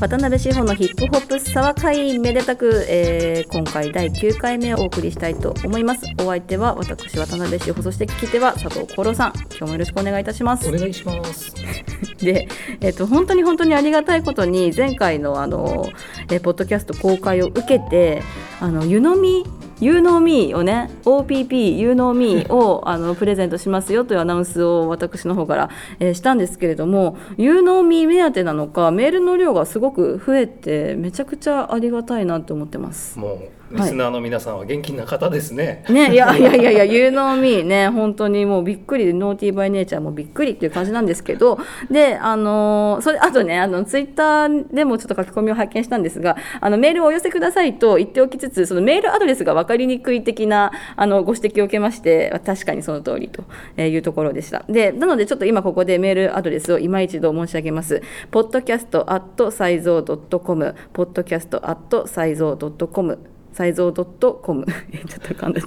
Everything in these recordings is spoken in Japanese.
渡辺志保のヒップホップ沢会めでたく、えー今回第9回目をお送りしたいと思います。お相手は私渡辺志保そして聞き手は佐藤五郎さん。今日もよろしくお願いいたします。お願いします。で、えっと本当に本当にありがたいことに前回のあの、えーポッドキャスト公開を受けてあの湯飲み You know me をね OPP You know me をあのプレゼントしますよというアナウンスを私の方から、えーしたんですけれども You know me 目当てなのかメールの量がすごく増えてめちゃくちゃありがたいなと思ってます。もうリスナーの皆さんは元気な方ですね。ね、いや いやいやいや、You know me ね、本当にもうびっくり、ノーティーバイネイチャーもびっくりっていう感じなんですけど、で、あのーそれ、あとね、あの、ツイッターでもちょっと書き込みを拝見したんですが、あの、メールをお寄せくださいと言っておきつつ、そのメールアドレスが分かりにくい的な、あの、ご指摘を受けまして、確かにその通りというところでした。で、なのでちょっと今ここでメールアドレスを今一度申し上げます。podcast at イゾー .com、podcast サイゾー .com、サイゾー .com ちょっと噛んだ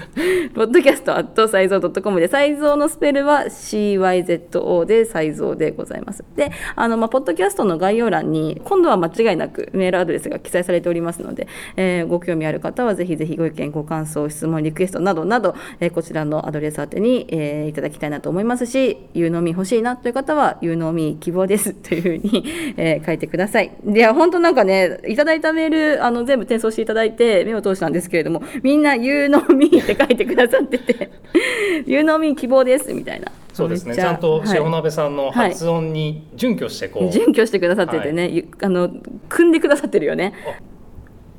ポッドキャストアットサイゾー .com でサイゾーのスペルは CYZO でサイゾーでございます。であのまあポッドキャストの概要欄に今度は間違いなくメールアドレスが記載されておりますので、えーご興味ある方はぜひぜひご意見ご感想質問リクエストなどなど、えーこちらのアドレス宛てに、えーいただきたいなと思いますし有能み欲しいなという方は有能み希望です というふうに、えー書いてください。いや本当なんかねいただいたメールあの全部転送していただいて目を通したんですけれどもみんな有能みって書いてくださってて 有能み希望ですみたいなそうですね。ちゃんとはい塩鍋さんの発音に準拠してこう、準拠してくださっててね、ゆあの組んでくださってるよね。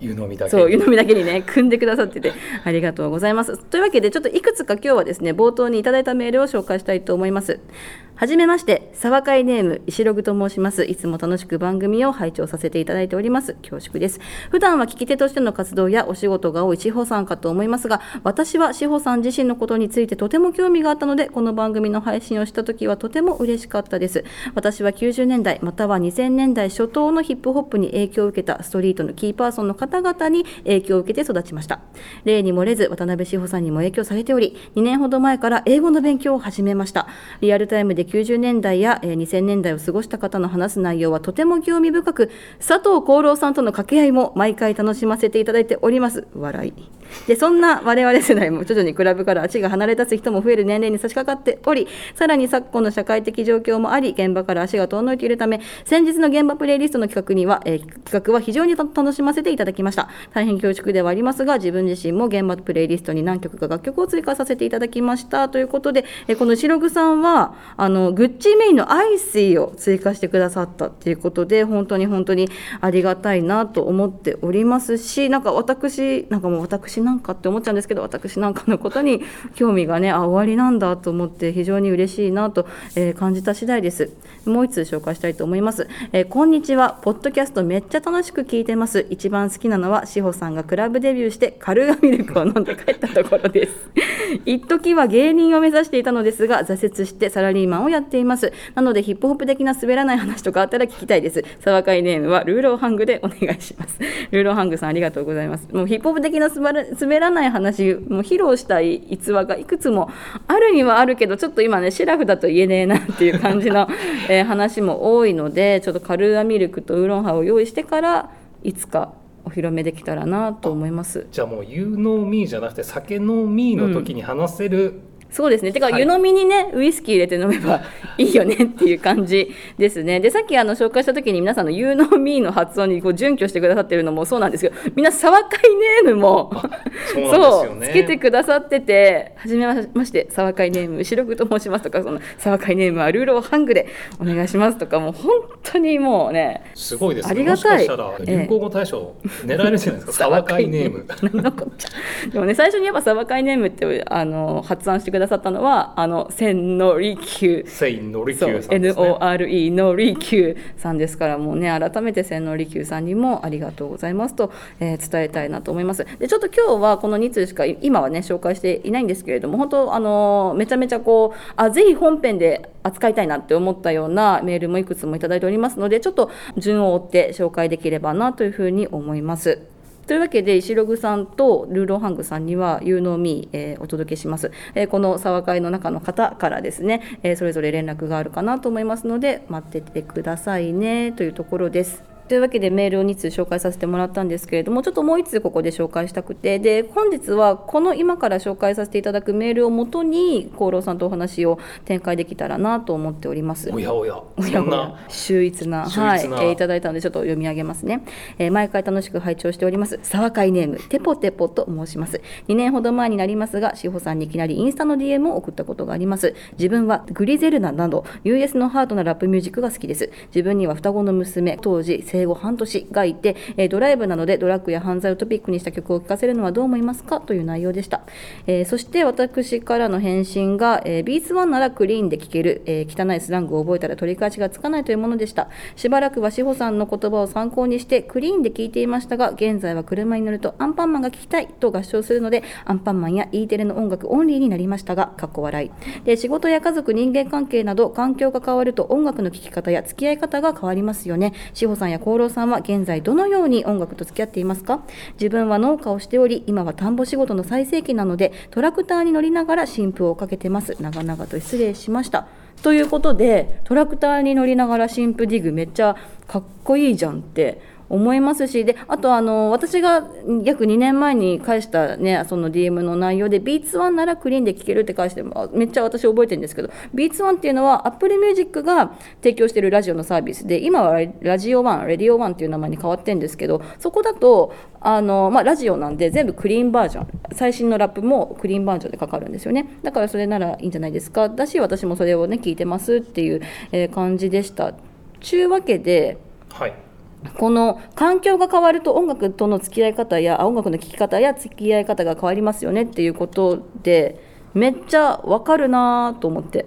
湯飲みだけそう、湯飲みだけにね、組んでくださってて、ありがとうございます。というわけで、ちょっといくつか今日はですね、冒頭にいただいたメールを紹介したいと思います。はじめまして、沢会ネーム、石ログと申します。いつも楽しく番組を拝聴させていただいております。恐縮です。普段は聞き手としての活動やお仕事が多い志保さんかと思いますが、私は志保さん自身のことについてとても興味があったので、この番組の配信をした時はとても嬉しかったです。私は90年代、または2000年代初頭のヒップホップに影響を受けたストリートのキーパーソンの方々に影響を受けて育ちました。例に漏れず、渡辺志保さんにも影響されており、2年ほど前から英語の勉強を始めました。リアルタイムで90年代や2000年代を過ごした方の話す内容はとても興味深く、佐藤功郎さんとの掛け合いも毎回楽しませていただいております。笑い。で、そんな我々世代も徐々にクラブから足が離れ立つ人も増える年齢に差し掛かっており、さらに昨今の社会的状況もあり、現場から足が遠のいているため、先日の現場プレイリストの企画には、えー企画は非常に楽しませていただきました。大変恐縮ではありますが、自分自身も現場プレイリストに何曲か楽曲を追加させていただきました。ということで、えーこの白具さんは、あの、のグッチメインのアイシーを追加してくださったっていうことで、本当に本当にありがたいなと思っておりますし、なんか私、なんかもう私なんかって思っちゃうんですけど、私なんかのことに興味がね、あ、終わりなんだと思って非常に嬉しいなと、えー感じた次第です。もう一通紹介したいと思います。えーこんにちは。ポッドキャストめっちゃ楽しく聞いてます。一番好きなのは、志保さんがクラブデビューしてカルーアミルクを飲んで帰ったところです。一時は芸人を目指していたのですが、挫折してサラリーマンをやっています。なので、ヒップホップ的な滑らない話とかあったら聞きたいです。沢会ネームはルーローハングでお願いします。ルーローハングさんありがとうございます。もうヒップホップ的な滑ら滑らない話、もう披露したい逸話がいくつもあるにはあるけど、ちょっと今ね、シラフだと言えねえなっていう感じの、えー話も多いので、ちょっとカルーアミルクとウーロンハを用意してから、いつかお披露目できたらなと思います。じゃあもう湯飲みじゃなくて酒飲みの時に話せる、そうですね。てか、はい。湯飲みにね、ウイスキー入れて飲めば いいよねっていう感じですね。で、さっきあの紹介した時に皆さんの湯飲みの発音にこう準拠してくださってるのもそうなんですけど、みんな沢会ネームも そうつけてくださってて、はじめまして、沢会ネーム、白くと申しますとか、その沢会ネームはルーローハングでお願いしますとか、もう本当にもうね、すごいですね。ありがたい。流行語大賞狙えるじゃないですか。沢会ネーム。でもね最初にやっぱサバカイネームってあの発案してくださったのはあの千利休。セインのりきそうゅうさんですね NORE の利休さんですからもうね改めて千利休さんにもありがとうございますと、えー伝えたいなと思います。でちょっと今日はこの2通しか今はね紹介していないんですけれども本当あのめちゃめちゃこうあぜひ本編で扱いたいなって思ったようなメールもいくつもいただいておりますのでちょっと順を追って紹介できればなというふうに思います。というわけで石ログさんとルーローハングさんには You know me、えーお届けします、えーこの沢会の中の方からですね、えーそれぞれ連絡があるかなと思いますので待っててくださいねというところです。というわけでメールを2通紹介させてもらったんですけれどもちょっともう1通ここで紹介したくてで本日はこの今から紹介させていただくメールをもとに厚労さんとお話を展開できたらなと思っております。おやおや。おやおや。そんな秀逸な秀はい、えーいただいたのでちょっと読み上げますね、えー毎回楽しく拝聴しております沢会ネームテポテポと申します。2年ほど前になりますが志保さんにいきなりインスタの DM を送ったことがあります。自分はグリゼルナなど US のハードなラップミュージックが好きです。自分には双子の娘当時生後半年がいて、えドライブなどでドラッグや犯罪をトピックにした曲を聴かせるのはどう思いますか？という内容でした、えそして私からの返信が、えー、ビーツワンならクリーンで聴ける、え汚いスラングを覚えたら取り返しがつかないというものでした。しばらくは志保さんの言葉を参考にしてクリーンで聴いていましたが現在は車に乗るとアンパンマンが聴きたいと合唱するのでアンパンマンや E テレの音楽オンリーになりましたがかっこ笑い。で仕事や家族人間関係など環境が変わると音楽の聴き方や付き合い方が変わりますよね。志保さんや功労さんは現在どのように音楽と付き合っていますか？自分は農家をしており今は田んぼ仕事の最盛期なのでトラクターに乗りながら新婦をかけてます。長々と失礼しました。ということでトラクターに乗りながら新婦ディグめっちゃかっこいいじゃんって思いますしであとあの私が約2年前に返した、ね、その DM の内容で Beats1 ならクリーンで聴けるって返してめっちゃ私覚えてるんですけど Beats1 っていうのは Apple Music が提供してるラジオのサービスで今はラジオ1レディオ1っていう名前に変わってるんですけどそこだとあの、まあ、ラジオなんで全部クリーンバージョン最新のラップもクリーンバージョンでかかるんですよね。だからそれならいいんじゃないですか。だし私もそれをね聞いてますっていう、感じでした。ちゅうわけではい。この環境が変わると音楽との付き合い方やあ音楽の聴き方や付き合い方が変わりますよねっていうことでめっちゃわかるなと思って。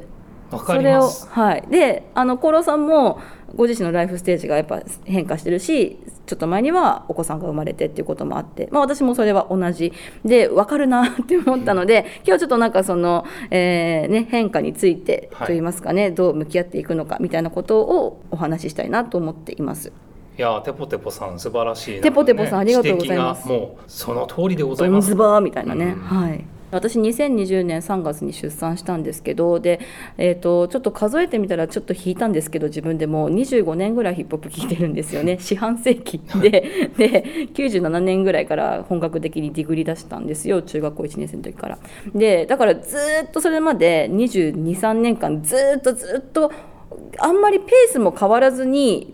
わかそれをりますはい。であのコロさんもご自身のライフステージがやっぱ変化してるしちょっと前にはお子さんが生まれてっていうこともあって、まあ、私もそれは同じ。で分かるなって思ったので今日はちょっとなんかその、えーね、変化についてはいといいますかね、どう向き合っていくのかみたいなことをお話ししたいなと思っています。いやーテポテポさん素晴らしい、テポテポさんありがとうございます。もうその通りでございます。ズバーみたい。なね、うんはい私2020年3月に出産したんですけどで、えー、とちょっと数えてみたらちょっと引いたんですけど自分でも25年ぐらいヒップホップ聴いてるんですよね。四半世紀で。で97年ぐらいから本格的にディグリ出したんですよ。中学校1年生の時から。でだからずーっとそれまで223年間ずーっとずっとあんまりペースも変わらずに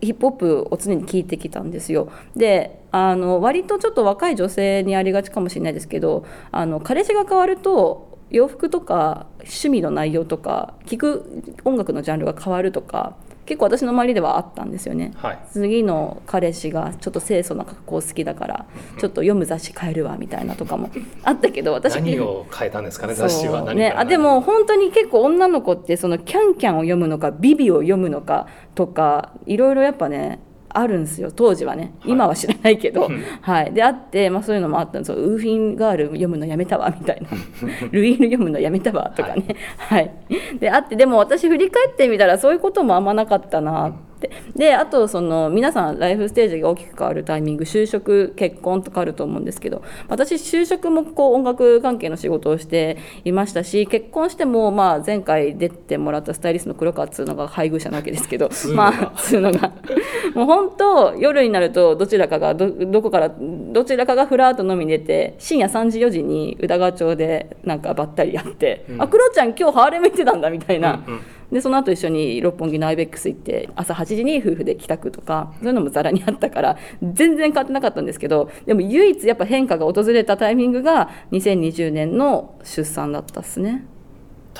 ヒップホップを常に聞いてきたんですよ。であの割とちょっと若い女性にありがちかもしれないですけどあの彼氏が変わると洋服とか趣味の内容とか聴く音楽のジャンルが変わるとか結構私の周りではあったんですよね。はい。次の彼氏がちょっと清楚な格好好きだからちょっと読む雑誌変えるわみたいなとかも あったけど私。何を変えたんですかね？雑誌は何ね、あでも本当に結構女の子ってそのキャンキャンを読むのかビビを読むのかとかいろいろやっぱねあるんですよ当時はね。はい。今は知らないけど、うん。はい、であって、まあ、そういうのもあったんですよウーフィンガール読むのやめたわみたいな。ルイール読むのやめたわとかね、はい。であってでも私振り返ってみたらそういうこともあんまなかったなってであとその皆さんライフステージが大きく変わるタイミング就職結婚とかあると思うんですけど私就職もこう音楽関係の仕事をしていましたし結婚してもまあ前回出てもらったスタイリストの黒川っつうのが配偶者なわけですけどまあつうのが。もう本当夜になるとどちらかがどどこからどちらかがふらっと飲みに出て深夜3時4時に宇田川町でなんかばったりやって「うん。あクロちゃん今日ハーレム行ってたんだ」みたいな。うんうんでその後一緒に六本木のアイベックス行って朝8時に夫婦で帰宅とかそういうのもざらにあったから全然変わってなかったんですけどでも唯一やっぱ変化が訪れたタイミングが2020年の出産だったっすね。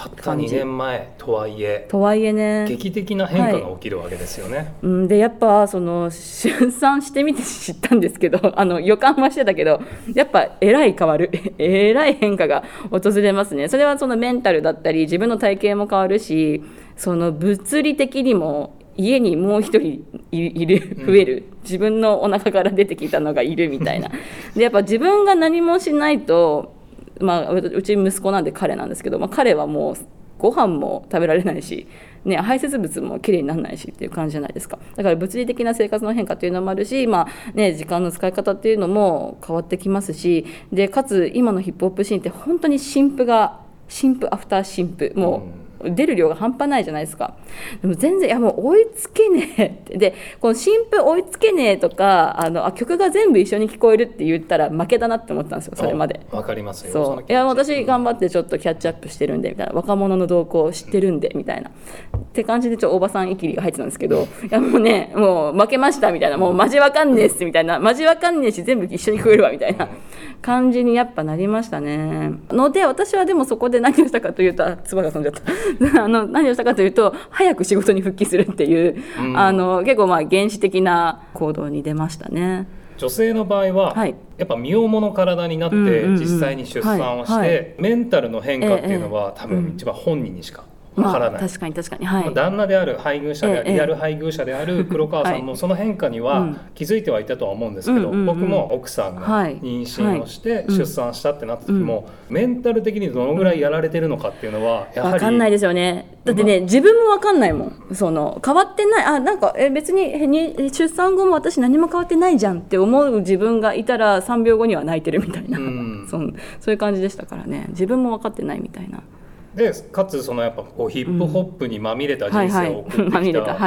たった2年前とはいえとはいえね。劇的な変化が起きるわけですよね、うん、でやっぱその出産してみて知ったんですけど あの予感はしてたけどやっぱえらい変わる。えらい変化が訪れますね。それはそのメンタルだったり自分の体型も変わるしその物理的にも家にもう一人いいる増える、自分のお腹から出てきたのがいるみたいな。でやっぱ自分が何もしないとまあ、うち息子なんで彼なんですけど、まあ、彼はもうご飯も食べられないし、ね、排泄物もきれいにならないしっていう感じじゃないですか。だから物理的な生活の変化っていうのもあるし、まあね、時間の使い方っていうのも変わってきますしでかつ今のヒップホップシーンって本当に新婦が新婦アフター新婦もう出る量が半端ないじゃないですか。でも全然いやもう追いつけねえって。でこの新譜追いつけねえとかあのあ曲が全部一緒に聞こえるって言ったら負けだなって思ったんですよそれまで。あわかりますよ。そう。いや私頑張ってちょっとキャッチアップしてるんでみたいな。若者の動向を知ってるんでみたいな。って感じでちょっとおばさんいきりが入ってたんですけどいやもうねもう負けましたみたいな。もうマジわかんねえっすみたいな。マジわかんねえし全部一緒に聞こえるわみたいな。感じにやっぱなりましたね。ので私はでもそこで何をしたかというとあ唾が飛んじゃった あの何をしたかというと早く仕事に復帰するっていう、うん。あの結構まあ原始的な行動に出ましたね。女性の場合は、はい。やっぱ身重の体になって実際に出産をして、メンタルの変化っていうのは、ええ。多分一番本人にしかわまあからない、確かに確かにはい。旦那である配偶者である、ええリアル配偶者である黒川さんもその変化にうはん気づいてはいたとは思うんですけど、僕も奥さんがはい妊娠をしてうん出産したってなった時も、メンタル的にどのぐらいやられてるのかっていうのはやはりわかんないですよね。だってね、自分もわかんないもん。その変わってない、あ、なんか、え、別に、へに出産後も私何も変わってないじゃんって思う自分がいたら、3秒後には泣いてるみたいな。うん そんそういう感じでしたからね。自分も分かってないみたいな。でかつそのやっぱこうヒップホップにまみれた人生を送ってきた。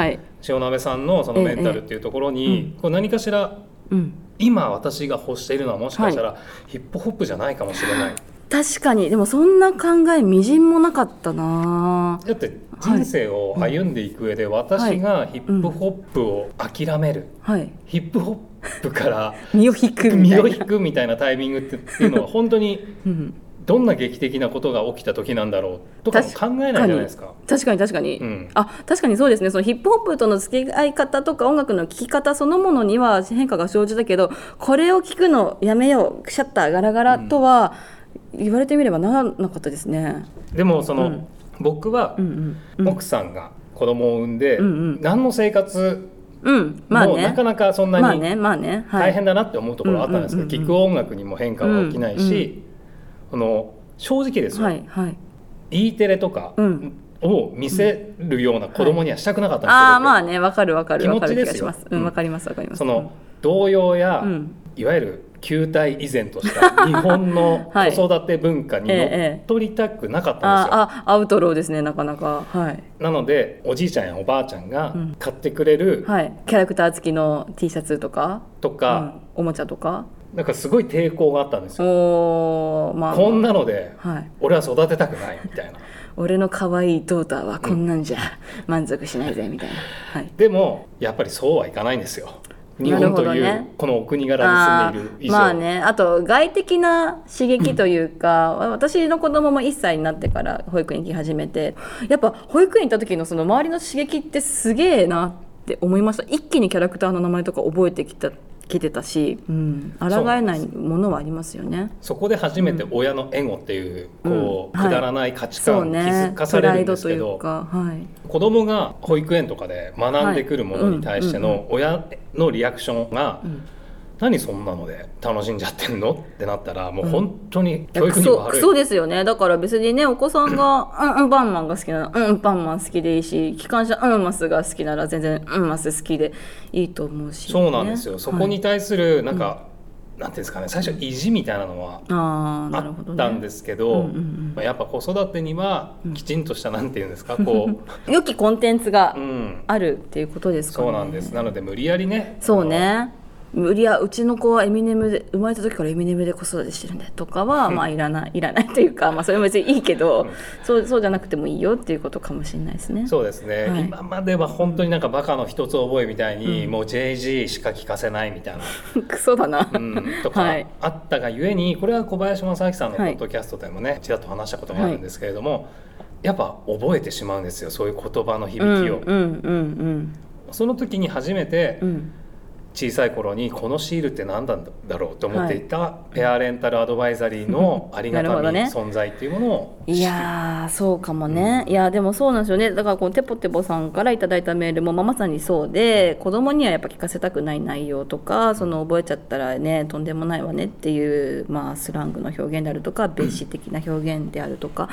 塩鍋さんのそのメンタルっていうところに、こう何かしらうん。今私が欲しているのはもしかしたらヒップホップじゃないかもしれない、確かに、でもそんな考えみじんもなかったな。だって人生を歩んでいく上で私がヒップホップを諦める、はい。ヒップホップから身を引くみたいな。身を引くみたいなタイミングってっていうのは本当にうん。どんな劇的なことが起きた時なんだろうとかも考えないじゃないですか。確かに確かに、うん。あ確かにそうですね。そのヒップホップとの付き合い方とか音楽の聴き方そのものには変化が生じたけどこれを聞くのやめようシャッターガラガラとは言われてみればならなかったですね。でもその、うん。僕はうんうんうん。奥さんが子供を産んで、うんうん。何の生活うん。まあね。もなかなかそんなにまあねまあね。はい。大変だなって思うところはあったんですけど、うんうんうんうん聴く音楽にも変化は起きないし、あの正直ですよ、はいはい。E テレとかうん。を見せるような子供にはしたくなかったんですよ、ああ僕まあねわかるわかる気わかる気がします。ううん。かりますわかります。その動揺や、うん。いわゆる球体依然とした日本の はい。子育て文化に乗ええっ取りたくなかったんですよ。ああアウトローですねなかなか。はい。なのでおじいちゃんやおばあちゃんがうん。買ってくれるはい。キャラクター付きの T シャツとかとか、うんおもちゃとかなんかすごい抵抗があったんですよ。まあ。こんなのではい。俺は育てたくないみたいな。俺の可愛いドーターはこんなんじゃ 満足しないぜみたいな、はい、でもやっぱりそうはいかないんですよ。日本というこのお国柄に住んでいる以上、まあねあと外的な刺激というか、私の子供も1歳になってから保育園行き始めてやっぱ保育園行った時のその周りの刺激ってすげえなって思いました。一気にキャラクターの名前とか覚えてきたきてたし、うん、抗えないものはありますよね。そこで初めて親のエゴっていうこう、うん。はい。くだらない価値観に気づかされるんですけど、いうか、はい、子供が保育園とかで学んでくるものに対しての親のリアクションがうん「何そんなので楽しんじゃってんの?」ってなったらもう本当に教育クに悪い。ソクソですよね。だから別にねお子さんが「うんうんパンマン」が好きなら「うんパンマン」好きでいいし機関車「うんマス」が好きなら全然「うんマス」好きでいいと思うし、そうなんですよ、そこにはい対するなんか、なんていうんですかね最初意地みたいなのはあったんですけど、うんうんうん。まあ、やっぱ子育てにはきちんとした、なんていうんですか こ良きコンテンツがう、うん、あるっていうことですかね。そうなんです。なので無理やりねそうね無理やうちの子はエミネムで生まれた時からエミネムで子育てしてるんでとかはまあいらないいらないというかまあそれも別にいいけど、うん。そうそうじゃなくてもいいよっていうことかもしれないですね。そうですね、はい。今までは本当になんかバカの一つ覚えみたいに、うん。もう JG しか聞かせないみたいな、クソだな。うん、とかはい。あったがゆえにこれは小林正明さんのポはいッドキャストでもね、ちらっと話したことがあるんですけれども、やっぱ覚えてしまうんですよそういう言葉の響きを、うんうんうんその時に初めてうんうん小さい頃にこのシールって何なんだろうと思っていたペアレンタルアドバイザリーのありがたみ、ね。存在っていうものをいやーそうかもね、いやでもそうなんですよね。だからこのテポテポさんからいただいたメールも、まあ、まさにそうで子供にはやっぱ聞かせたくない内容とかその覚えちゃったらねとんでもないわねっていう、まあ、スラングの表現であるとか別詞的な表現であるとか。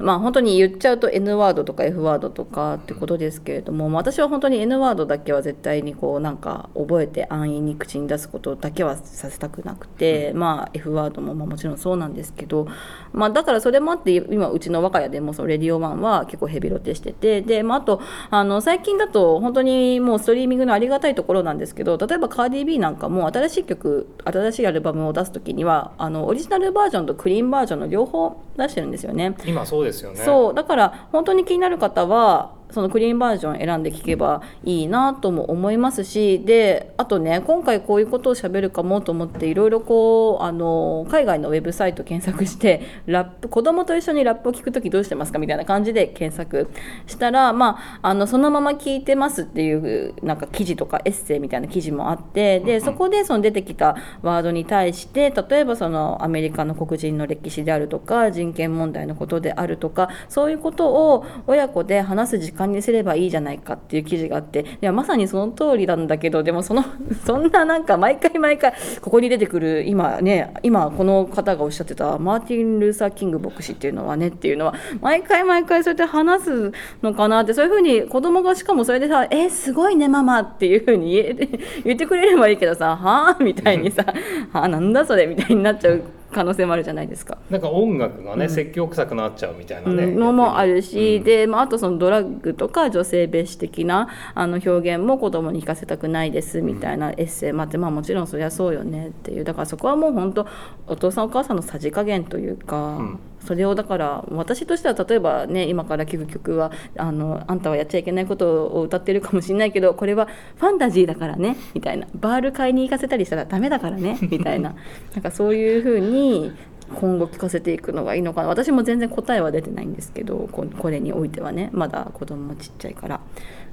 まあ本当に言っちゃうと N ワードとか F ワードとかってことですけれども、まあ私は本当に N ワードだけは絶対にこうなんか覚えて安易に口に出すことだけはさせたくなくて、まあ F ワードもまあもちろんそうなんですけど、まあだからそれもあって今うちの我が家でもそのレディオワンは結構ヘビロテしててで、まあ、あとあの最近だと本当にもうストリーミングのありがたいところなんですけど例えばカーディ・ビーなんかも新しい曲新しいアルバムを出す時にはあのオリジナルバージョンとクリーンバージョンの両方出してるんですよね。今そうですよね。そうだから本当に気になる方はそのクリーンバージョン選んで聞けばいいなとも思いますしであとね今回こういうことをしゃべるかもと思っていろいろこうあの海外のウェブサイト検索して ラップ子供と一緒にラップを聞く時どうしてますかみたいな感じで検索したら、まあ、あのそのまま聞いてますっていうなんか記事とかエッセイみたいな記事もあってでそこでその出てきたワードに対して例えばそのアメリカの黒人の歴史であるとか人権問題のことであるとかそういうことを親子で話す時間にすればいいじゃないかっていう記事があっていやまさにその通りなんだけどでもその そんななんか毎回毎回ここに出てくる今ね今この方がおっしゃってたマーティン・ルーサー・キング牧師っていうのはねっていうのは毎回毎回そうやって話すのかなってそういうふうに子供がしかもそれでさ「えすごいねママ」っていうふうに言え言ってくれればいいけどさ「はあ?」みたいにさ「はあなんだそれ」みたいになっちゃう可能性もあるじゃないですか。なんか音楽がね、うん。説教臭くなっちゃうみたいなね、うん。のもあるし、うん。で、まあ、あとそのドラッグとか女性蔑視的なあの表現も子供に聞かせたくないですみたいなエッセイ。もあって、まあ、もちろんそりゃそうよねっていう。だからそこはもう本当お父さんお母さんのさじ加減というか、うんそれをだから私としては例えばね今から聴く曲はあのあんたはやっちゃいけないことを歌ってるかもしれないけどこれはファンタジーだからねみたいな。バール買いに行かせたりしたらダメだからね みたいな。なんかそういうふうに今後聞かせていくのがいいのかな。私も全然答えは出てないんですけどここれにおいてはね。まだ子供もちっちゃいから。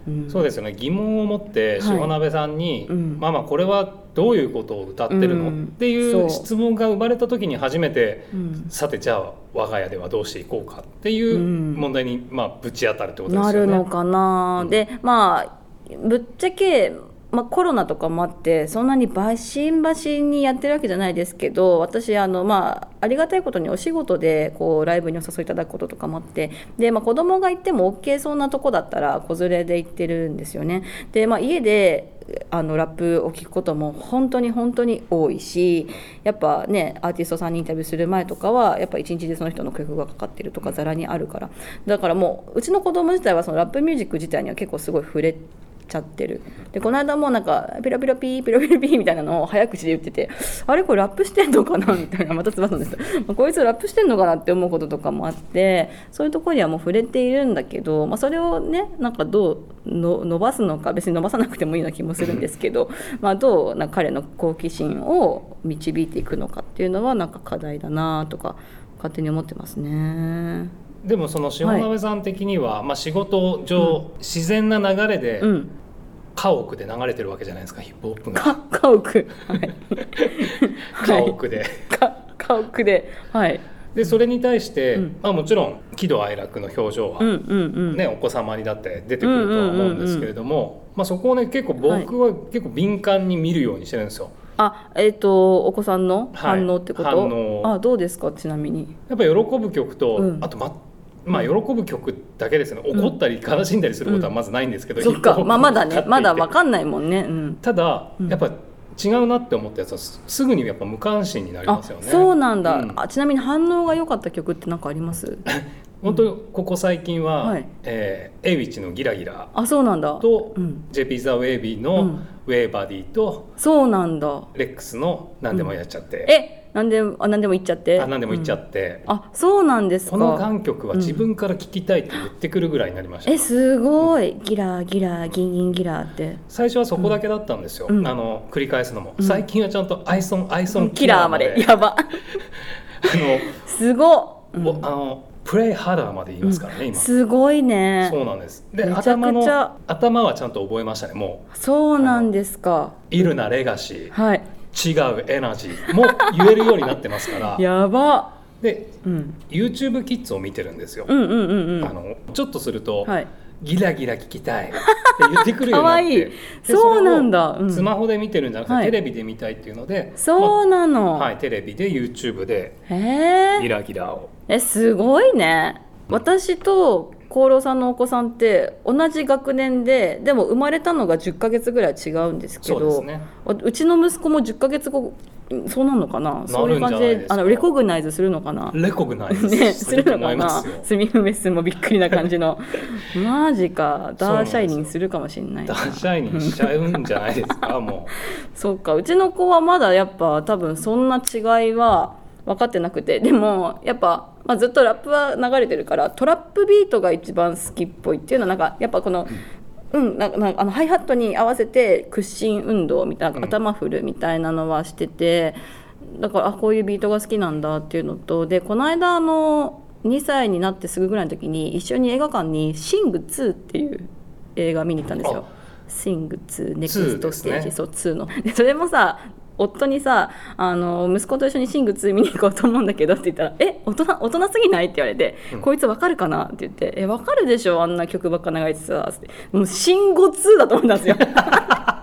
うん。そうですよね。疑問を持ってはい。塩鍋さんに、うん。ママこれはどういうことを歌ってるの、うん。っていそう。う質問が生まれた時に初めて、うん。さてじゃあ我が家ではどうしていこうかっていううん。問題に、まあ、ぶち当たるってことですなよね。るのかな、うんでまあぶっちゃけ、まあ、コロナとかもあってそんなにバシンバシンにやってるわけじゃないですけど私あの、まあ、ありがたいことにお仕事でこうライブにお誘いいただくこととかもあってで、まあ、子供が行っても OK そうなとこだったら子連れで行ってるんですよね。で、まあ、家であのラップを聞くことも本当に本当に多いしやっぱねアーティストさんにインタビューする前とかはやっぱ一日でその人の曲がかかってるとかざらにあるからだからもううちの子供自体はそのラップミュージック自体には結構すごい触れちゃってる。でこの間もなんかピロピロピーピロピロピーみたいなのを早口で言っててあれこれラップしてんのかな？みたいなまたつばす。んですこいつラップしてんのかなって思うこととかもあってそういうとこにはもう触れているんだけど、まあ、それをねなんかどうの伸ばすのか別に伸ばさなくてもいいような気もするんですけどまあどうな彼の好奇心を導いていくのかっていうのはなんか課題だなとか勝手に思ってますね。でもその塩鍋さん的には、まあ、仕事上、自然な流れでうん、家屋で流れてるわけじゃないですかヒップホップが。か家屋。はい。家屋で。か家屋で。はい。でそれに対して、うん。まあ、もちろん喜怒哀楽の表情は、うんうんうん。ね、お子様にだって出てくるとは思うんですけれども、まあ、そこをね結構僕は結構敏感に見るようにしてるんですよ。あえっ、とお子さんのはい。反応ってこと、反応。あどうですか？ちなみに。やっぱ喜ぶ曲と、うん。あとままあ喜ぶ曲だけですね。怒ったり悲しんだりすることはまずないんですけど、そっヒップホップかまあまだね。まだわわかんないもんね。うん。ただ、うん。やっぱ違うなって思ったやつはすすぐにやっぱ無関心になりあますよね。そうなんだ、うん。あちなみに反応が良かった曲って何かあります？本当にここ最近は、はい。えーエイウィッチのギラギラあそうなんだ。と、うん。JP ザ・ウェイビーうのん。ウェイバディとそうなんだ。レックスの何でもやっちゃって、えなんであ何でも言っちゃって。あ何でも言っちゃうん。って、あそうなんですか。この楽曲は自分から聴きたいって言ってくるぐらいになりました、えすごい。ギラギラギンギンギラって。最初はそこだけだったんですよ、うん。あの繰り返すのも、うん。最近はちゃんとアイソンアイソンキラーまで。やば。あすごっ、うの、ん。おあのプレイハーダーまで言いますからね、今。すごいね。そうなんです。で頭の頭はちゃんと覚えましたねもそうなんですか。ういるなレガシはい。ー違うエナジーも言えるようになってますから。やば。でうん。YouTube キッズを見てるんですよ、うんうんうんうん。あのちょっとすると、はい。ギラギラ聞きたいって言ってくるようになって。いい。でそうなんだ。うん。スマホで見てるんじゃなくて、はい。テレビで見たいっていうのでそうなの、まあはい、テレビで YouTube でギラギラを。えすごいね。私と功労さんのお子さんって同じ学年ででも生まれたのが10ヶ月ぐらい違うんですけどうすねうちの息子も10ヶ月後そうなんのかなそういう感じであのレコグナイズするのかなレコグナイズね、するのかなすよスミフメスもびっくりな感じのマジかダーシャイニングするかもしれないなダーシャイニーしちゃうんじゃないですかもうそうかうちの子はまだやっぱ多分そんな違いは分かってなくて。でもやっぱ、まあ、ずっとラップは流れてるからトラップビートが一番好きっぽいっていうのはなんかやっぱこの。うん、なんかなんかあのハイハットに合わせて屈伸運動みたいな、うん頭振るみたいなのはしててだからあこういうビートが好きなんだっていうのとでこの間あの2歳になってすぐぐらいの時に一緒に映画館に「シング2」っていう映画見に行ったんですよ。シング2ネクストステージ、2そう2の。でそれもさ夫にさあの息子と一緒にシング2見に行こうと思うんだけどって言ったら「え大人大人すぎない?」って言われて、うんこいつわかるかな?」って言って「えわかるでしょ？あんな曲ばっか流れてさ」ってもうシンゴ2だと思ったんですよ。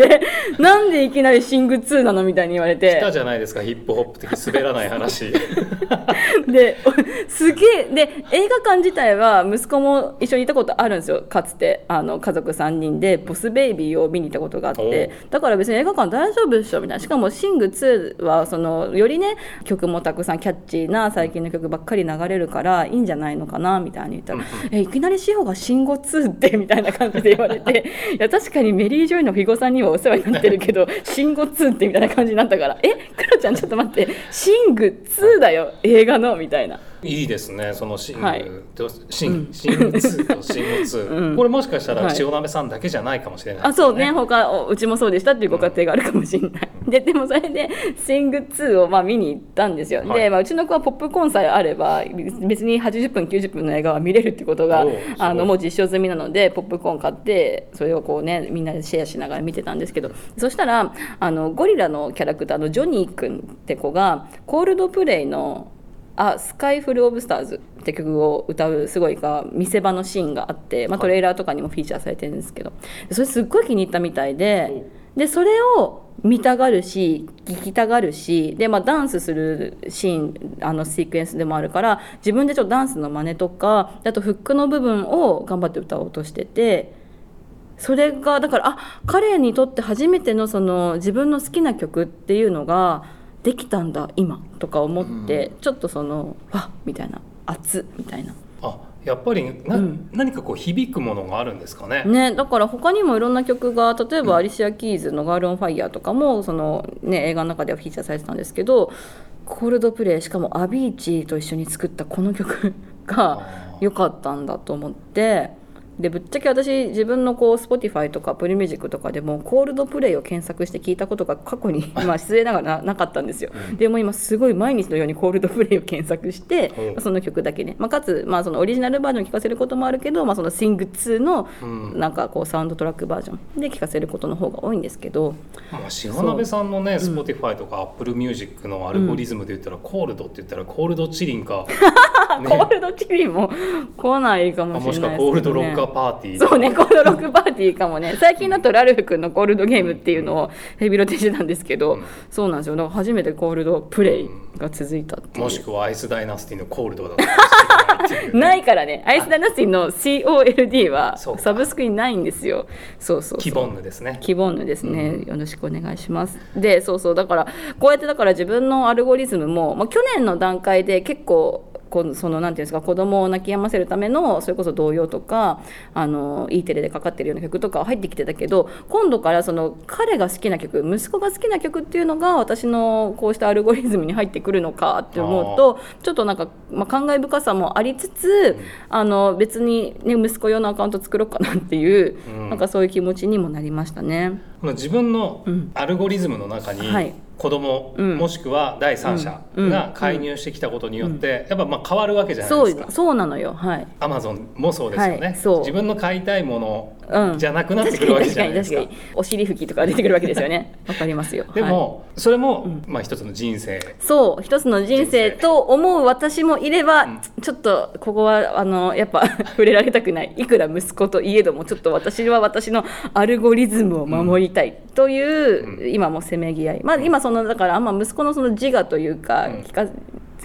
でなんでいきなりシング2なのみたいに言われう来てたじゃないですかヒップホップ的滑らない話。でおすげえで映画館自体は息子も一緒に行ったことあるんですよ。かつてあの家族3人で「ボス・ベイビー」を見に行ったことがあって。だから別に映画館大丈夫でしょみたいな。しかも「シング2」はそのよりね曲もたくさんキャッチーな最近の曲ばっかり流れるからいいんじゃないのかなみたいに言ったら「えいきなり志保が Shing02って」みたいな感じで言われて。いや確かにメリー・ジョイの肥後さんにはお世話になってるけど Shing02ってみたいな感じになったから「えクロちゃんちょっと待ってシング2だよ映画の」みたいな。いいですねそのシン。グはい。とシン、シング2とシング2、うん。これもしかしたらはい。塩鍋さんだけじゃないかもしれない。あそうね。他おうちもそうでしたっていうご家庭があるかもしれない、ででもそれで「シング2」をまあ見に行ったんですよ、はい。で、まあ、うちの子はポップコーンさえあれば別に80分90分の映画は見れるってことがあのもう実証済みなのでポップコーン買ってそれをこうねみんなでシェアしながら見てたんですけどそしたらあのゴリラのキャラクターのジョニー君って子がコールドプレイのあスカイフル・オブ・スターズって曲を歌うすごいが見せ場のシーンがあって、まあ、トレーラーとかにもフィーチャーされてるんですけどそれすっごい気に入ったみたいででそれを見たがるし聞きたがるしで、まあ、ダンスするシーンあのシークエンスでもあるから自分でちょっとダンスの真似とかあとフックの部分を頑張って歌おうとしてて。それがだからあ彼にとって初めてのその自分の好きな曲っていうのができたんだ今とか思って、ちょっとそのわっみたいな熱みたいな。あやっぱりな、うん。何かこう響くものがあるんですかね？ね、だから他にもいろんな曲が例えばアリシア・キーズの「ガール・オン・ファイヤー」とかもその、ね、映画の中ではフィーチャーされてたんですけどコールドプレイしかもアビーチと一緒に作ったこの曲が良かったんだと思ってでぶっちゃけ私自分のこう Spotify とか Apple Music とかでもコールドプレイを検索して聞いたことが過去に まあ失礼ながらななかったんですよ、でも今すごい毎日のようにコールドプレイを検索してうん。その曲だけね、まあ、かつ、まあ、そのオリジナルバージョン聴かせることもあるけど、まあ、その Sing2 のうん。なんかこうサウンドトラックバージョンで聴かせることの方が多いんですけどまあ、塩鍋さんのね、Spotify とか Apple Music のアルゴリズムで言ったら、コールドって言ったらコールドチリンか、ね コールドチリも来ないかあもしもしくはれないですけど、ね、コールドロッカーパーティーそうねコールドロックパーティーかもね。最近だとラルフ君のコールドゲームっていうのをヘビロテしてたんですけど、うん。そうなんですよ。だから初めてコールドプレイが続いたっていう、もしくはアイスダイナスティのコールドだった ないからね。アイスダイナスティの COLD はサブスクにないんですよ。そうそうそう。キボンヌですね。キボンヌですね、よろしくお願いします。でそうそう。だからこうやってだから自分のアルゴリズムも、まあ、去年の段階で結構このそのなんていうんですか子供を泣き止ませるためのそれこそ童謡とかあの E テレでかかってるような曲とかは入ってきてたけど今度からその彼が好きな曲息子が好きな曲っていうのが私のこうしたアルゴリズムに入ってくるのかって思うとちょっとなんか、まあ、感慨深さもありつつ、あの別に、ね、息子用のアカウント作ろうかなっていう、うん。なんかそういう気持ちにもなりましたね。自分のうん。アルゴリズムの中にはい子供、うん。もしくは第三者うん。が介入してきたことによって、やっぱまあ変わるわけじゃないそうですか。そうなのよ。はい。アマゾンもそうですよね、はいそう。自分の買いたいものうん。じゃなくなってくるわけじゃないですか。確かに確かに。お尻拭きとか出てくるわけですよね。わかりますよ。ではい。も、それも、うん。まあ一つの人生。そう一つの人生と思う私もいれば、うん。ちちょっとここはあのやっぱ 触れられたくない。いくら息子といえどもちょっと私は私のアルゴリズムを守りたいという、う今もせめぎ合い、まあ、今そのだからあんま息子のその自我というか、うん。聞か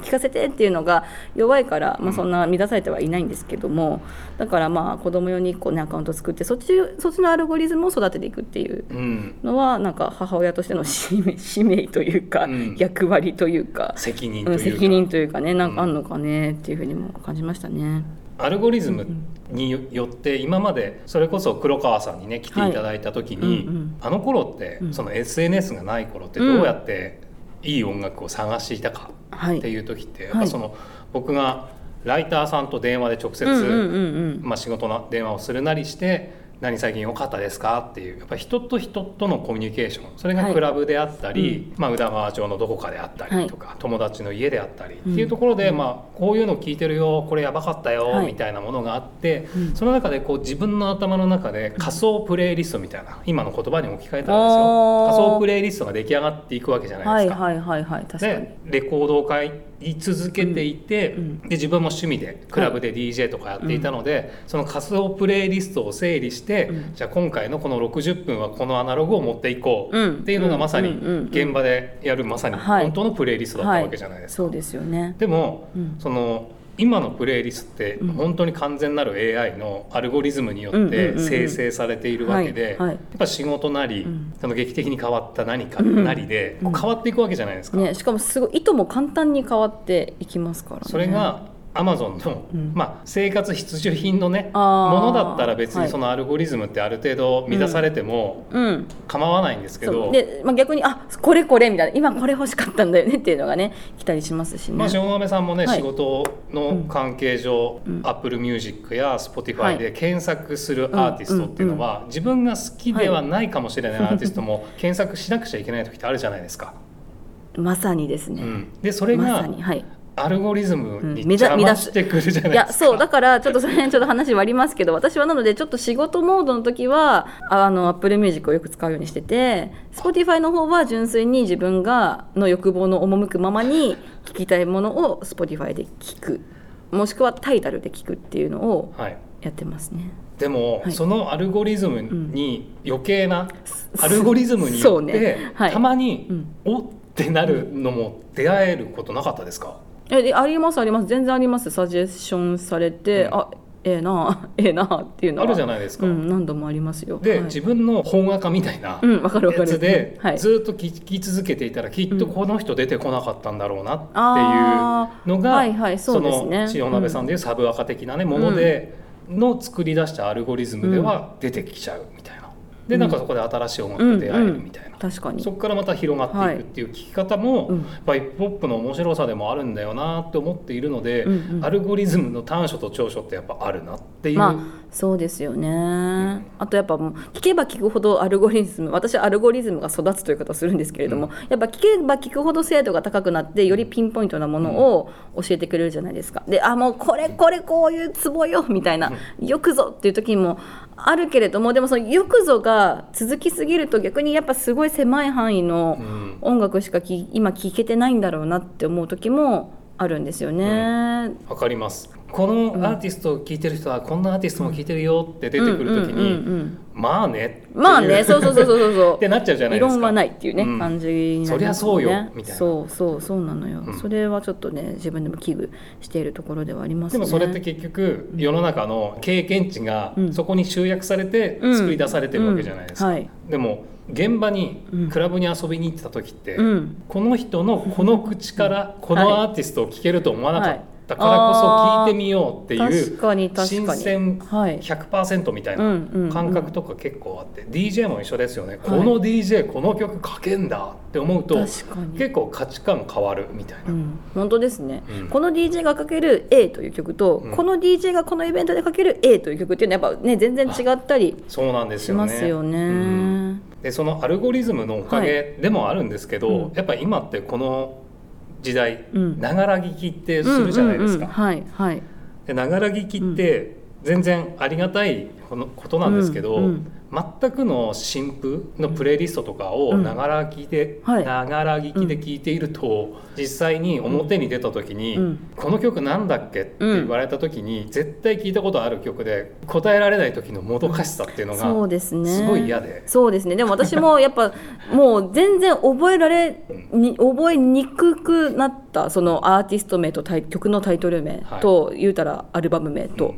聞聞かせてっていうのが弱いから、まあ、そんな乱されてはいないんですけどもだからまあ子供用に1個ねアカウント作ってそっちそっちのアルゴリズムを育てていくっていううん。のはなんか母親としての 使命使命というか、うん。役割というか。責任というか、うん責任というかねなんかあんのかねっていうふうにも感じましたね。アルゴリズムによって今までそれこそ黒川さんにね来ていただいた時に、あの頃ってうん。その SNS がない頃ってどうやっていい音楽を探していたかはい。っていう時ってやっはいぱその僕がライターさんと電話で直接、まあ、仕事の電話をするなりして「何最近良かったですか?」っていうやっぱ人と人とのコミュニケーション。それがはい。クラブであったり、まあ、宇田川町のどこかであったりとか、友達の家であったりっていうところで、まあ、こういうの聞いてるよこれやばかったよ、はい。みたいなものがあって、うん。その中でこう自分の頭の中で仮想プレイリストみたいな今の言葉に置き換えたらですよ。仮想プレイリストが出来上がっていくわけじゃないですか。はいはいはいはい確かに。でレコードを買い続けていて、うん。うん。で自分も趣味でクラブで DJ とかやっていたので、その仮想プレイリストを整理して、うん。じゃあ今回のこの60分はこのアナログを持っていこう、うん。っていうのがまさに現場でやるまさにはい。本当のプレイリストだったわけじゃないですか。そうですよね。でも、うん。その今のプレイリストってうん。本当に完全なる AI のアルゴリズムによって生成されているわけではい。はい。やっぱ仕事なり、うん。その劇的に変わった何かうんなりで変わっていくわけじゃないですか。ねしかもすごい意図も簡単に変わっていきますからね。それがアマゾンの、うん。まあ、生活必需品のねものだったら別はい。にそのアルゴリズムってある程度満たされてもうん。構わないんですけそど、う。で、まあ、逆にあこれこれみたいな今これ欲しかったんだよねっていうのがね来たりしますしね。まあ、塩鍋さんもね、はい。仕事の関係上、うん。Apple Music やは Spotify い。で検索するアーティストっていうのは、自分が好きではないかもしれないアーティストも検索しなくちゃいけない時ってあるじゃないですか。まさにですね。うん、でそれまがさにはい。アルゴリズムに邪魔してくるじゃないいやですか。そうだからちょっとその辺ちょっと話割りますけど私はなのでちょっと仕事モードの時はあの Apple Music をよく使うようにしてて Spotify の方は純粋に自分がの欲望の赴くままに聞きたいものを Spotify で聞く。もしくはタイタルで聞くっていうのをはい。やってますね。でも、はい。そのアルゴリズムに余計な、アルゴリズムによって、ね。はい。たまに、うん。おってなるのも出会えることなかったですか、えでありますあります。全然あります。サジェスションされて、うん。あええな ええなっていうのは。あるじゃないですか。うん、何度もありますよ。で、はい。自分の本垢みたいなやつで、はい。ずっと聞き続けていたらきっとこの人出てこなかったんだろうなってあいうのが、はいはいそうですね。の塩鍋さんでいうサブアカ的なね、ものでの作り出したアルゴリズムでは出てきちゃうみたいな。でなんかそこで新しい音楽と出会えるみたいな。確かに。そこからまた広がっていくっていう聞き方も、うん。やっぱりヒップホップの面白さでもあるんだよなって思っているので、うんうん。アルゴリズムの短所と長所ってやっぱあるなっていう、まあそうですよね、あとやっぱもう聞けば聞くほどアルゴリズム 私はアルゴリズムが育つという方をするんですけれども、やっぱ聞けば聞くほど精度が高くなってよりピンポイントなものを教えてくれるじゃないですか。であもうこれこれこういうツボよみたいな、よくぞっていう時もあるけれどもでもそのよくぞが続きすぎると逆にやっぱすごい狭い範囲のうん。音楽しかき今聞けてないんだろうなって思う時もあるんですよね。わかりますこのアーティストを聴いてる人はこんなアーティストも聴いてるよって出てくる時に、まあねまあね、そうそうそうそうそうそう。ってなっちゃうじゃないですか。異論はないっていうね、うん。感じになりますそりゃそうよねみたいな。そうそうそうなのよ、うん。それはちょっとね自分でも危惧しているところではありますね。でもそれって結局世の中の経験値がうん。そこに集約されてうん作り出されてるわけじゃないですか。でも現場にうん。クラブに遊びに行ってた時って、うん。この人のこの口からこのアーティストを聴けると思わなかった。からはいこそ聞いてみようっていう新。鮮はい。100%みたいなん感覚とか結構あって DJ も一緒ですよね、い。この DJ この曲書けんだって思うと。結構価値観変わるみたいな、うん、本当ですね、うん。この DJ がかける A という曲と、うん。この DJ がこのイベントでかける A という曲っていうのはやっぱね全然違ったりそうなんですしよね。ますよね。うん。でそのアルゴリズムのおかげでもあるんですけど、うん。やっぱり今ってこの時代うん。ながら聞きってするじゃないですか。ながら聞きって全然ありがたいこのことなんですけど、全くの新譜のプレイリストとかをながら聞いて、はい。ながら聞きで聞いていると、実際に表に出た時に、うん。この曲なんだっけって言われた時に、絶対聞いたことある曲で答えられない時のもどかしさっていうのが、そうですね。すごい嫌で。そうですね。でも私も やっぱもう全然覚えられに覚えにくくなったそのアーティスト名と曲のタイトル名と、言うたらアルバム名と。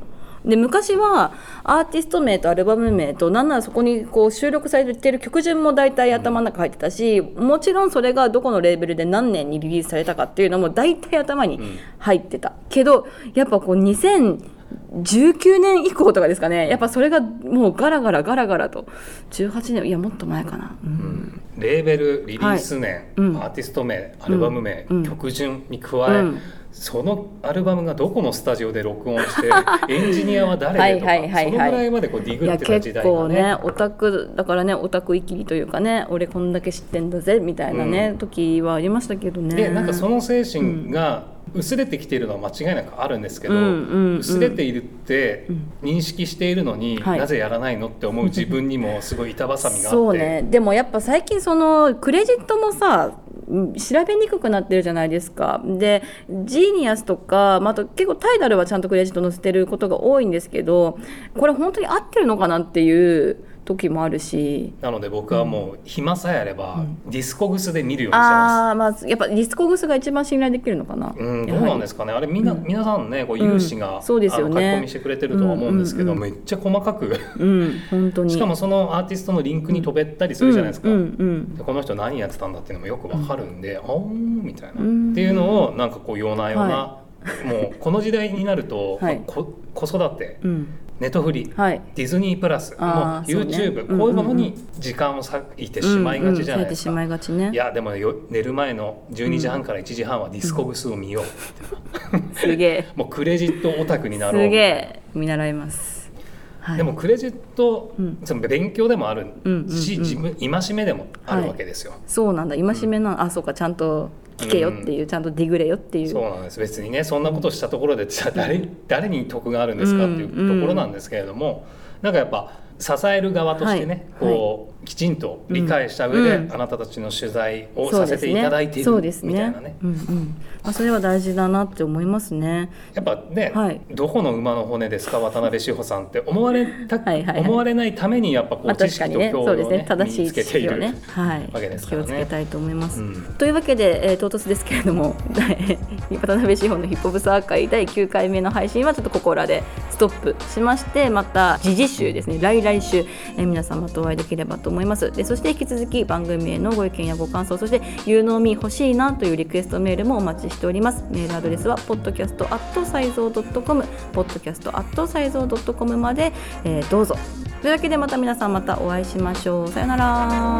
で昔はアーティスト名とアルバム名となんならそこにこう収録されてる曲順も大体頭の中入ってたしもちろんそれがどこのレーベルで何年にリリースされたかっていうのも大体頭に入ってた、けどやっぱこう2019年以降とかですかね。やっぱそれがもうガラガラガラガラと。18年いやもっと前かな、うん。レーベルリリース年、はい。うん。アーティスト名アルバム名、うん。曲順に加え、うんそのアルバムがどこのスタジオで録音して エンジニアは誰でとか、はいはいはいはい。そのぐらいまでこうディグってた時結代がね。構ねオタクだからねオタクいきりというかね俺こんだけ知ってんだぜみたいなね、うん。時はありましたけどね。でなんかその精神が薄れてきているのは間違いなくあるんですけど、うんうんうん。薄れているって認識しているのに、はい。なぜやらないのって思う自分にもすごい板挟みがあって。そうね。でもやっぱ最近そのクレジットもさうん調べにくくなってるじゃないですか。でGenius とか、まあ、あと結構 Tidal はちゃんとクレジット載せてることが多いんですけどこれ本当に合ってるのかなっていう時もあるし。なので僕はもう暇さえあれば、 Discogs で見るようにしてます。ああまあやっぱ Discogs が一番信頼できるのかな、うん、どうなんですかね。あれみんな、皆さんねこう有志が、うん。そうですよね。書き込みしてくれてるとは思うんですけど、めっちゃ細かく。うん本当に。しかもそのアーティストのリンクに飛べたりするじゃないですか、うんうん。でこの人何やってたんだっていうのもよくわかるんで、あーみたいな、うん。っていうのをなんかこうようなような、はもうこの時代になると、はい。こ子育てネットフリはい。ディズニープラス。もう YouTube、うんこういうものに時間を割いてしまいがちじゃないですか。うんうんいね。いやでもよ寝る前の12時半から1時半はディスコグスを見よう、すげえ。もうクレジットオタクになろう。すげえ。見習います、はい、でもクレジット、うん。その勉強でもあるうんうんうん。し、自分戒めでもあるわけですよ、そうなんだ。戒めな、あそうかちゃんと聞けよっていう、ちゃんとディグれよっていう。そうなんです。別にねそんなことしたところでじゃあ誰誰に得があるんですかっていうところなんですけれども、なんかやっぱ支える側としてね、はい。こうきちんと理解した上で、うん。あなたたちの取材をさせていただいているそうですみたいなね。うんうん。まあ、それは大事だなって思いますね。やっぱね、はい。どこの馬の骨ですか渡辺志保さんって思われた、はい思われないためにやっぱこまあう知確かにね。識と教養を、そうですね。ね正しい知識をね、はい、わけですか気らね。をつけたいと思います、うん。というわけで、えー唐突ですけれども 渡辺志保のヒップホップスアーカイ第9回目の配信はちょっとここらでストップしましてまた次々週ですね来来週、え皆様とお会いできればと思います。でそして引き続き番組へのご意見やご感想そして「有能み欲しいな」というリクエストメールもお待ちしております。メールアドレスは podcast.sizeo.com podcast.sizeo.com まで、えーどうぞ。というわけでまた皆さんまたお会いしましょう。さよなら。